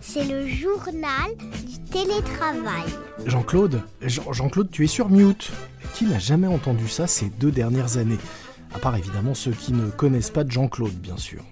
C'est le journal du télétravail. Jean-Claude, Jean- Jean-Claude, tu es sur mute. Qui n'a jamais entendu ça ces deux dernières années? À part évidemment ceux qui ne connaissent pas de Jean-Claude, bien sûr.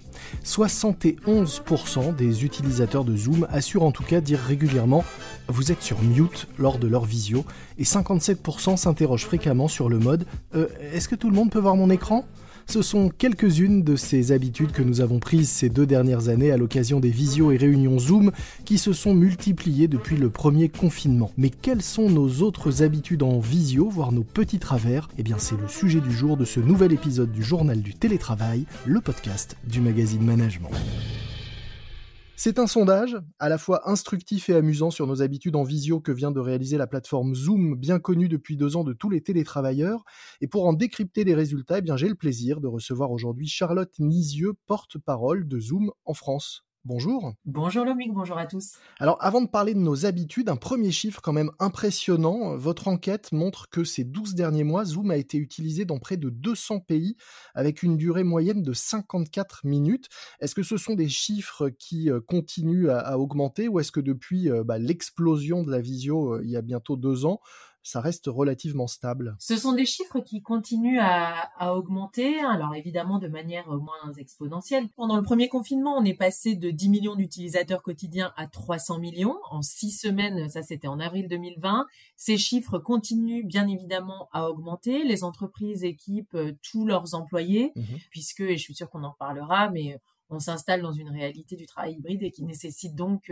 71% des utilisateurs de Zoom assurent en tout cas dire régulièrement vous êtes sur mute lors de leur visio et 57% s'interrogent fréquemment sur le mode Euh, est-ce que tout le monde peut voir mon écran? Ce sont quelques-unes de ces habitudes que nous avons prises ces deux dernières années à l'occasion des visios et réunions Zoom qui se sont multipliées depuis le premier confinement. Mais quelles sont nos autres habitudes en visio, voire nos petits travers? Eh bien c'est le sujet du jour de ce nouvel épisode du journal du télétravail, le podcast du magazine Management. C'est un sondage, à la fois instructif et amusant sur nos habitudes en visio que vient de réaliser la plateforme Zoom, bien connue depuis deux ans de tous les télétravailleurs. Et pour en décrypter les résultats, eh bien j'ai le plaisir de recevoir aujourd'hui Charlotte Nisieux, porte-parole de Zoom en France. Bonjour. Bonjour Lomique, bonjour à tous. Alors avant de parler de nos habitudes, un premier chiffre quand même impressionnant. Votre enquête montre que ces 12 derniers mois, Zoom a été utilisé dans près de 200 pays avec une durée moyenne de 54 minutes. Est-ce que ce sont des chiffres qui euh, continuent à, à augmenter ou est-ce que depuis euh, bah, l'explosion de la visio euh, il y a bientôt deux ans, ça reste relativement stable Ce sont des chiffres qui continuent à, à, augmenter, alors évidemment de manière moins exponentielle. Pendant le premier confinement, on est passé de 10 millions d'utilisateurs quotidiens à 300 millions. En six semaines, ça c'était en avril 2020. Ces chiffres continuent bien évidemment à augmenter. Les entreprises équipent tous leurs employés, mmh. puisque, et je suis sûre qu'on en parlera, mais on s'installe dans une réalité du travail hybride et qui nécessite donc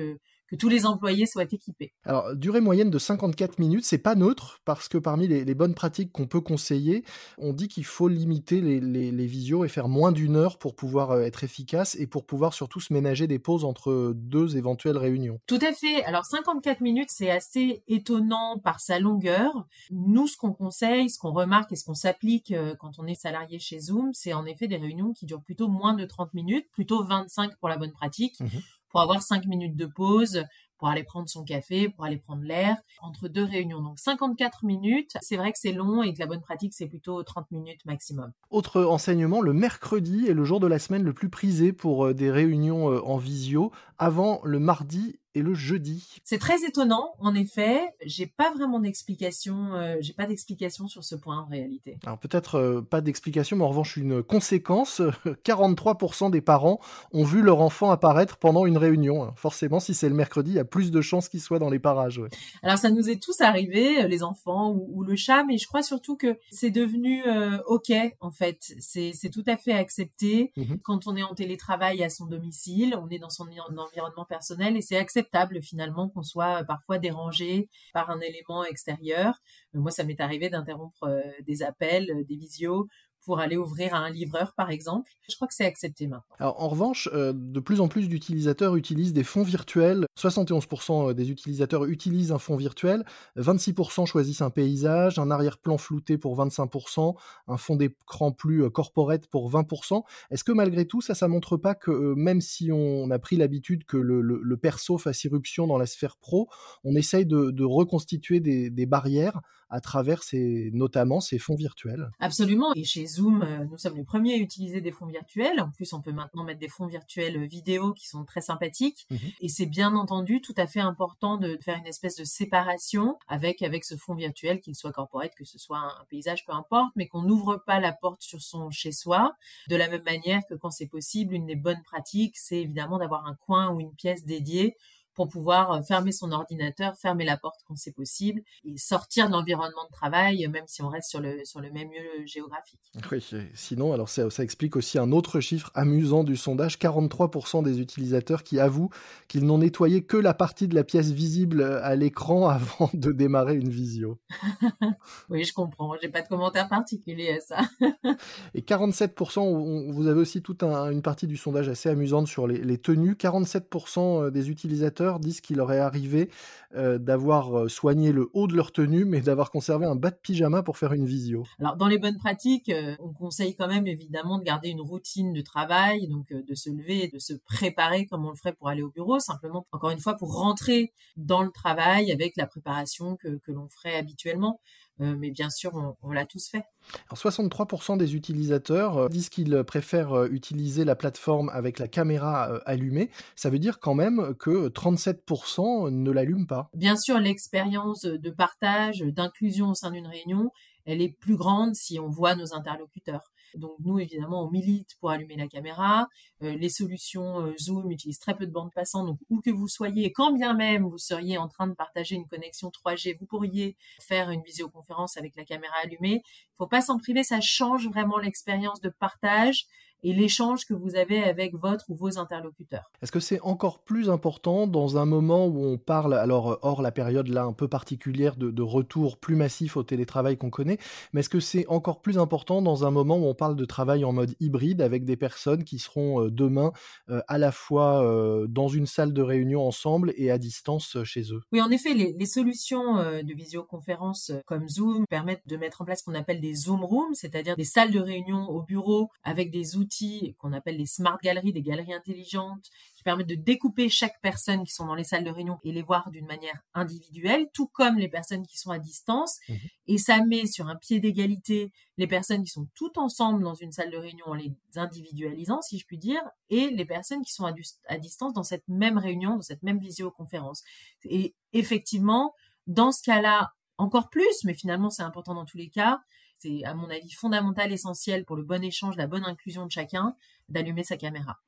que, tous les employés soient équipés. Alors, durée moyenne de 54 minutes, c'est pas neutre parce que parmi les, les bonnes pratiques qu'on peut conseiller, on dit qu'il faut limiter les, les, les, visios et faire moins d'une heure pour pouvoir euh, être efficace et pour pouvoir surtout se ménager des pauses entre deux éventuelles réunions. Tout à fait. Alors, 54 minutes, c'est assez étonnant par sa longueur. Nous, ce qu'on conseille, ce qu'on remarque et ce qu'on s'applique euh, quand on est salarié chez Zoom, c'est en effet des réunions qui durent plutôt moins de 30 minutes, plutôt 25 pour la bonne pratique, mmh. Pour avoir 5 minutes de pause, pour aller prendre son café, pour aller prendre l'air, entre deux réunions. Donc 54 minutes, c'est vrai que c'est long et que la bonne pratique, c'est plutôt 30 minutes maximum. Autre enseignement, le mercredi est le jour de la semaine le plus prisé pour euh, des réunions en visio, avant le mardi et le jeudi. C'est très étonnant, en effet. J'ai pas vraiment d'explication. Euh, j'ai pas d'explication sur ce point en réalité. Alors peut-être euh, pas d'explication, mais en revanche une conséquence. 43% des parents ont vu leur enfant apparaître pendant une réunion. Forcément, si c'est le mercredi, il y a plus de chances qu'il soit dans les parages. Ouais. Alors ça nous est tous arrivé, les enfants ou, ou, le chat, mais je crois surtout que c'est devenu euh, ok en fait. C'est tout à fait accepté mm -hmm. quand on est en télétravail à son domicile, on est dans son environnement personnel et c'est acceptable finalement qu'on soit parfois dérangé par un élément extérieur. Moi, ça m'est arrivé d'interrompre euh, des appels, euh, des visios pour aller ouvrir à un livreur, par exemple. Je crois que c'est accepté maintenant. En revanche, euh, de plus en plus d'utilisateurs utilisent des fonds virtuels. 71% des utilisateurs utilisent un fond virtuel. 26% choisissent un paysage, un arrière-plan flouté pour 25%, un fond d'écran plus corporate pour 20%. Est-ce que malgré tout, ça, ça montre pas que euh, même si on a pris l'habitude que le, perso fasse irruption dans la sphère pro, on essaye de, reconstituer des barrières à travers ces, notamment ces fonds virtuels. Absolument. Et chez Zoom, euh, nous sommes les premiers à utiliser des fonds virtuels. En plus, on peut maintenant mettre des fonds virtuels vidéo qui sont très sympathiques. Mmh. Et c'est bien entendu tout à fait important de faire une espèce de séparation avec, avec ce fond virtuel, qu'il soit corporate, que ce soit un, paysage, peu importe, mais qu'on n'ouvre pas la porte sur son chez-soi. De la même manière que quand c'est possible, une des bonnes pratiques, c'est évidemment d'avoir un coin ou une pièce dédiée pour pouvoir fermer son ordinateur, fermer la porte quand c'est possible et sortir de l'environnement de travail, même si on reste sur le, sur le même lieu géographique. Oui, sinon, alors ça, ça explique aussi un autre chiffre amusant du sondage 43% des utilisateurs qui avouent qu'ils n'ont nettoyé que la partie de la pièce visible à l'écran avant de démarrer une visio. oui, je comprends. J'ai pas de commentaire particulier à ça. et 47%, on, vous avez aussi toute un, une partie du sondage assez amusante sur les, les tenues. 47% des utilisateurs disent qu'il leur est arrivé euh, d'avoir soigné le haut de leur tenue, mais d'avoir conservé un bas de pyjama pour faire une visio. Alors, dans les bonnes pratiques, euh, on conseille quand même évidemment de garder une routine de travail, donc euh, de se lever de se préparer comme on le ferait pour aller au bureau, simplement, encore une fois, pour rentrer dans le travail avec la préparation que l'on ferait habituellement. mais bien sûr, on, l'a tous fait. Alors 63% des utilisateurs disent qu'ils préfèrent utiliser la plateforme avec la caméra allumée. Ça veut dire quand même que 37% ne l'allument pas. Bien sûr, l'expérience de partage, d'inclusion au sein d'une réunion, elle est plus grande si on voit nos interlocuteurs. Donc nous, évidemment, on milite pour allumer la caméra. Euh, les solutions euh, Zoom utilisent très peu de bandes passantes. Donc où que vous soyez, quand bien même vous seriez en train de partager une connexion 3G, vous pourriez faire une visioconférence avec la caméra allumée. Faut pas s'en priver, ça change vraiment l'expérience de partage et l'échange que vous avez avec votre ou vos interlocuteurs. Est-ce que c'est encore plus important dans un moment où on parle, alors hors la période là un peu particulière de, retour plus massif au télétravail qu'on connaît, mais est-ce que c'est encore plus important dans un moment où on parle de travail en mode hybride avec des personnes qui seront euh, demain euh, à la fois euh, dans une salle de réunion ensemble et à distance chez eux? Oui, en effet, les, les solutions de visioconférence comme Zoom permettent de mettre en place ce qu'on appelle des Zoom Rooms, c'est-à-dire des salles de réunion au bureau avec des outils qu'on appelle les smart galeries, des galeries intelligentes, qui permettent de découper chaque personne qui sont dans les salles de réunion et les voir d'une manière individuelle, tout comme les personnes qui sont à distance. Mhm. Et ça met sur un pied d'égalité les personnes qui sont toutes ensemble dans une salle de réunion en les individualisant, si je puis dire, et les personnes qui sont à, à distance dans cette même réunion, dans cette même visioconférence. Et effectivement, dans ce cas-là, encore plus, mais finalement c'est important dans tous les cas, c'est à mon avis fondamental, essentiel pour le bon échange, la bonne inclusion de chacun, d'allumer sa caméra.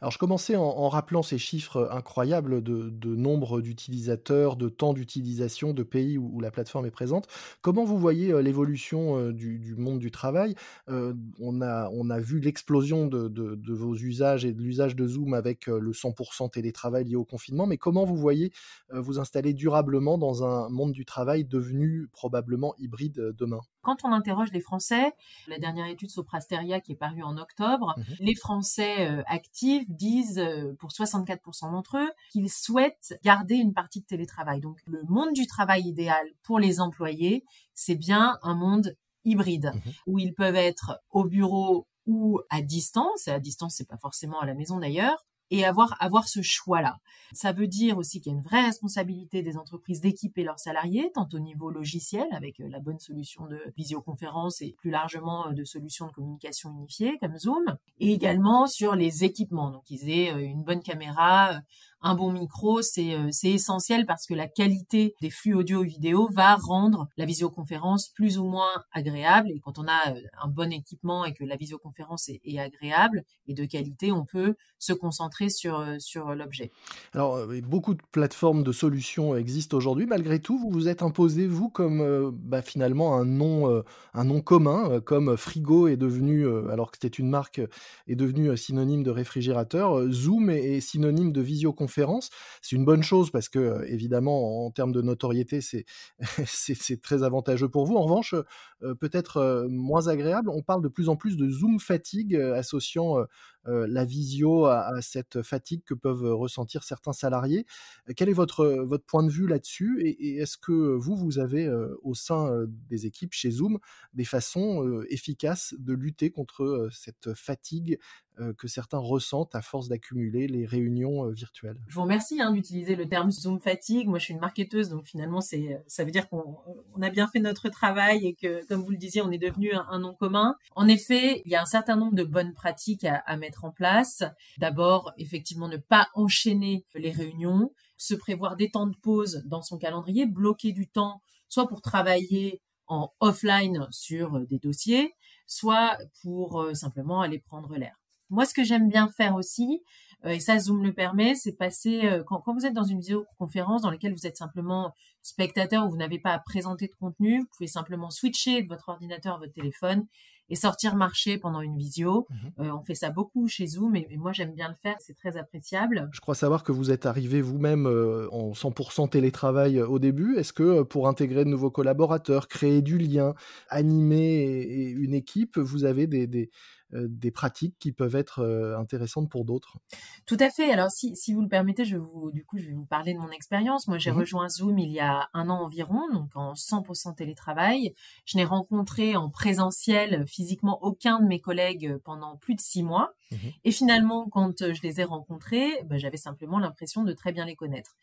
Alors je commençais en, rappelant ces chiffres incroyables de, nombre d'utilisateurs, de temps d'utilisation, de pays où, la plateforme est présente. Comment vous voyez euh, l'évolution euh, du, monde du travail? Euh, on, a, on a vu l'explosion de, vos usages et de l'usage de Zoom avec le 100% télétravail lié au confinement, mais comment vous voyez vous installer durablement dans un monde du travail devenu probablement hybride demain? Quand on interroge les Français, la dernière étude Soprasteria qui est parue en octobre, mmh les Français actifs disent euh, pour 64% d'entre eux qu'ils souhaitent garder une partie de télétravail. Donc le monde du travail idéal pour les employés, c'est bien un monde hybride mhm. où ils peuvent être au bureau ou à distance. Et à distance, c'est pas forcément à la maison d'ailleurs et avoir avoir ce choix-là. Ça veut dire aussi qu'il y a une vraie responsabilité des entreprises d'équiper leurs salariés, tant au niveau logiciel avec euh, la bonne solution de visioconférence et plus largement euh, de solutions de communication unifiées comme Zoom, et également sur les équipements. Donc ils aient euh, une bonne caméra, un bon micro, euh, c'est essentiel parce que la qualité des flux audio et vidéo va rendre la visioconférence plus ou moins agréable. Et quand on a euh, un bon équipement et que la visioconférence est, agréable et de qualité, on peut se concentrer sur, euh, l'objet. Alors, beaucoup de plateformes de solutions existent aujourd'hui. Malgré tout, vous vous êtes imposé, vous, comme bah, finalement un nom, un nom commun, comme Frigo est devenu, alors que c'était une marque, est devenu synonyme de réfrigérateur. Zoom est synonyme de visioconférence c'est une bonne chose parce que, euh, évidemment, en termes de notoriété, c'est, très avantageux pour vous. En revanche, euh, peut-être euh, moins agréable, on parle de plus en plus de Zoom fatigue associant la visio à, cette fatigue que peuvent ressentir certains salariés. Quel est votre, votre point de vue là-dessus et, est-ce que vous, vous avez au sein des équipes chez Zoom des façons efficaces de lutter contre cette fatigue que certains ressentent à force d'accumuler les réunions virtuelles? Je vous remercie hein, d'utiliser le terme Zoom fatigue. Moi, je suis une marketeuse, donc finalement, c'est, ça veut dire qu'on a bien fait notre travail et que, comme vous le disiez, on est devenu un, nom commun. En effet, il y a un certain nombre de bonnes pratiques à, à mettre en place. D'abord, effectivement, ne pas enchaîner les réunions, se prévoir des temps de pause dans son calendrier, bloquer du temps, soit pour travailler en offline sur des dossiers, soit pour euh, simplement aller prendre l'air. Moi, ce que j'aime bien faire aussi, euh, et ça Zoom le permet, c'est passer euh, quand, vous êtes dans une visioconférence dans laquelle vous êtes simplement spectateur ou vous n'avez pas à présenter de contenu, vous pouvez simplement switcher de votre ordinateur à votre téléphone et sortir marcher pendant une visio. Mhm. Euh, on fait ça beaucoup chez Zoom et, moi j'aime bien le faire, c'est très appréciable. Je crois savoir que vous êtes arrivé vous-même en 100% télétravail au début. Est-ce que pour intégrer de nouveaux collaborateurs, créer du lien, animer une équipe, vous avez des, des euh, des pratiques qui peuvent être euh, intéressantes pour d'autres. Tout à fait. Alors si, si vous le permettez, je vous, du coup, je vais vous parler de mon expérience. Moi, j'ai mmh rejoint Zoom il y a un an environ, donc en 100% télétravail. Je n'ai rencontré en présentiel physiquement aucun de mes collègues pendant plus de six mois. Mmh et finalement, quand je les ai rencontrés, bah, j'avais simplement l'impression de très bien les connaître.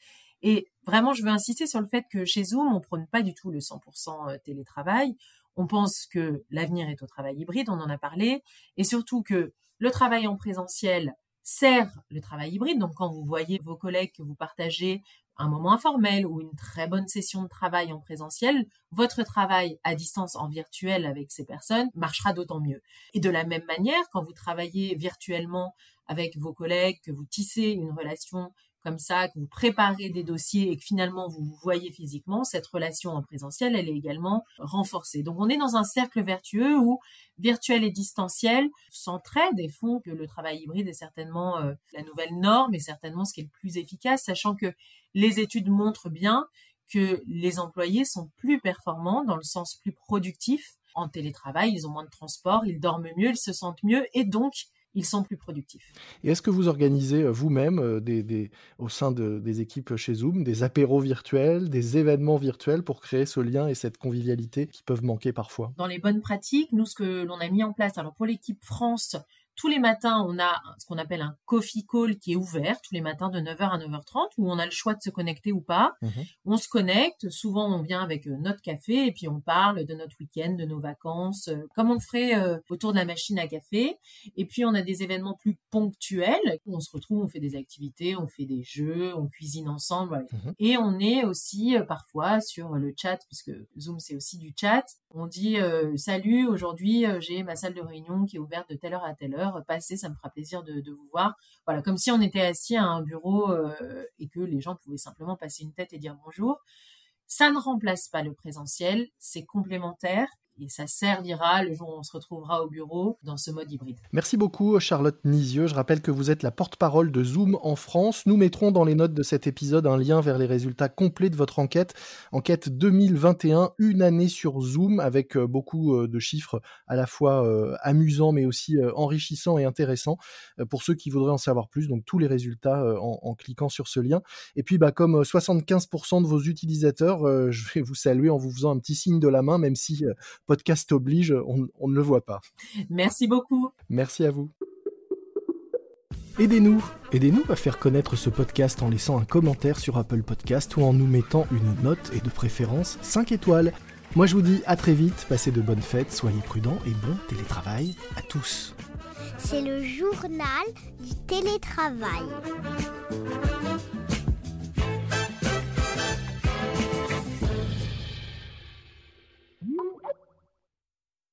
Et vraiment, je veux insister sur le fait que chez Zoom, on prône pas du tout le 100% euh, télétravail. On pense que l'avenir est au travail hybride, on en a parlé, et surtout que le travail en présentiel sert le travail hybride. Donc, quand vous voyez vos collègues que vous partagez un moment informel ou une très bonne session de travail en présentiel, votre travail à distance en virtuel avec ces personnes marchera d'autant mieux. Et de la même manière, quand vous travaillez virtuellement avec vos collègues, que vous tissez une relation comme ça, que vous préparez des dossiers et que finalement vous vous voyez physiquement, cette relation en présentiel, elle est également renforcée. Donc on est dans un cercle vertueux où virtuel et distanciel s'entraident et font que le travail hybride est certainement euh, la nouvelle norme et certainement ce qui est le plus efficace, sachant que les études montrent bien que les employés sont plus performants dans le sens plus productif en télétravail, ils ont moins de transport, ils dorment mieux, ils se sentent mieux et donc ils sont plus productifs. Et est-ce que vous organisez euh, vous-même euh, des, au sein des équipes chez Zoom des apéros virtuels, des événements virtuels pour créer ce lien et cette convivialité qui peuvent manquer parfois? Dans les bonnes pratiques, nous, ce que l'on a mis en place, alors pour l'équipe France, tous les matins, on a ce qu'on appelle un coffee call qui est ouvert tous les matins de 9h à 9h30 où on a le choix de se connecter ou pas. Mhm. On se connecte, souvent on vient avec euh, notre café et puis on parle de notre week-end, de nos vacances, euh, comme on le ferait euh, autour de la machine à café. Et puis on a des événements plus ponctuels où on se retrouve, on fait des activités, on fait des jeux, on cuisine ensemble. Mhm. Et on est aussi parfois sur le chat, puisque Zoom c'est aussi du chat. On dit salut, aujourd'hui j'ai ma salle de réunion qui est ouverte de telle heure à telle heure passer, ça me fera plaisir de, vous voir. Voilà, comme si on était assis à un bureau euh, et que les gens pouvaient simplement passer une tête et dire bonjour. Ça ne remplace pas le présentiel, c'est complémentaire et ça servira le jour où on se retrouvera au bureau dans ce mode hybride. Merci beaucoup Charlotte Nisieux. Je rappelle que vous êtes la porte-parole de Zoom en France. Nous mettrons dans les notes de cet épisode un lien vers les résultats complets de votre enquête. Enquête 2021, une année sur Zoom avec euh, beaucoup euh, de chiffres à la fois euh, amusants mais aussi enrichissants et intéressants pour ceux qui voudraient en savoir plus. Donc tous les résultats en, cliquant sur ce lien. Et puis bah, comme 75% de vos utilisateurs, je vais vous saluer en vous faisant un petit signe de la main même si podcast oblige, on, ne le voit pas. Merci beaucoup. Merci à vous. Aidez-nous, aidez-nous à faire connaître ce podcast en laissant un commentaire sur Apple Podcast ou en nous mettant une note et de préférence 5 étoiles. Moi je vous dis à très vite, passez de bonnes fêtes, soyez prudents et bon télétravail à tous. C'est le journal du télétravail.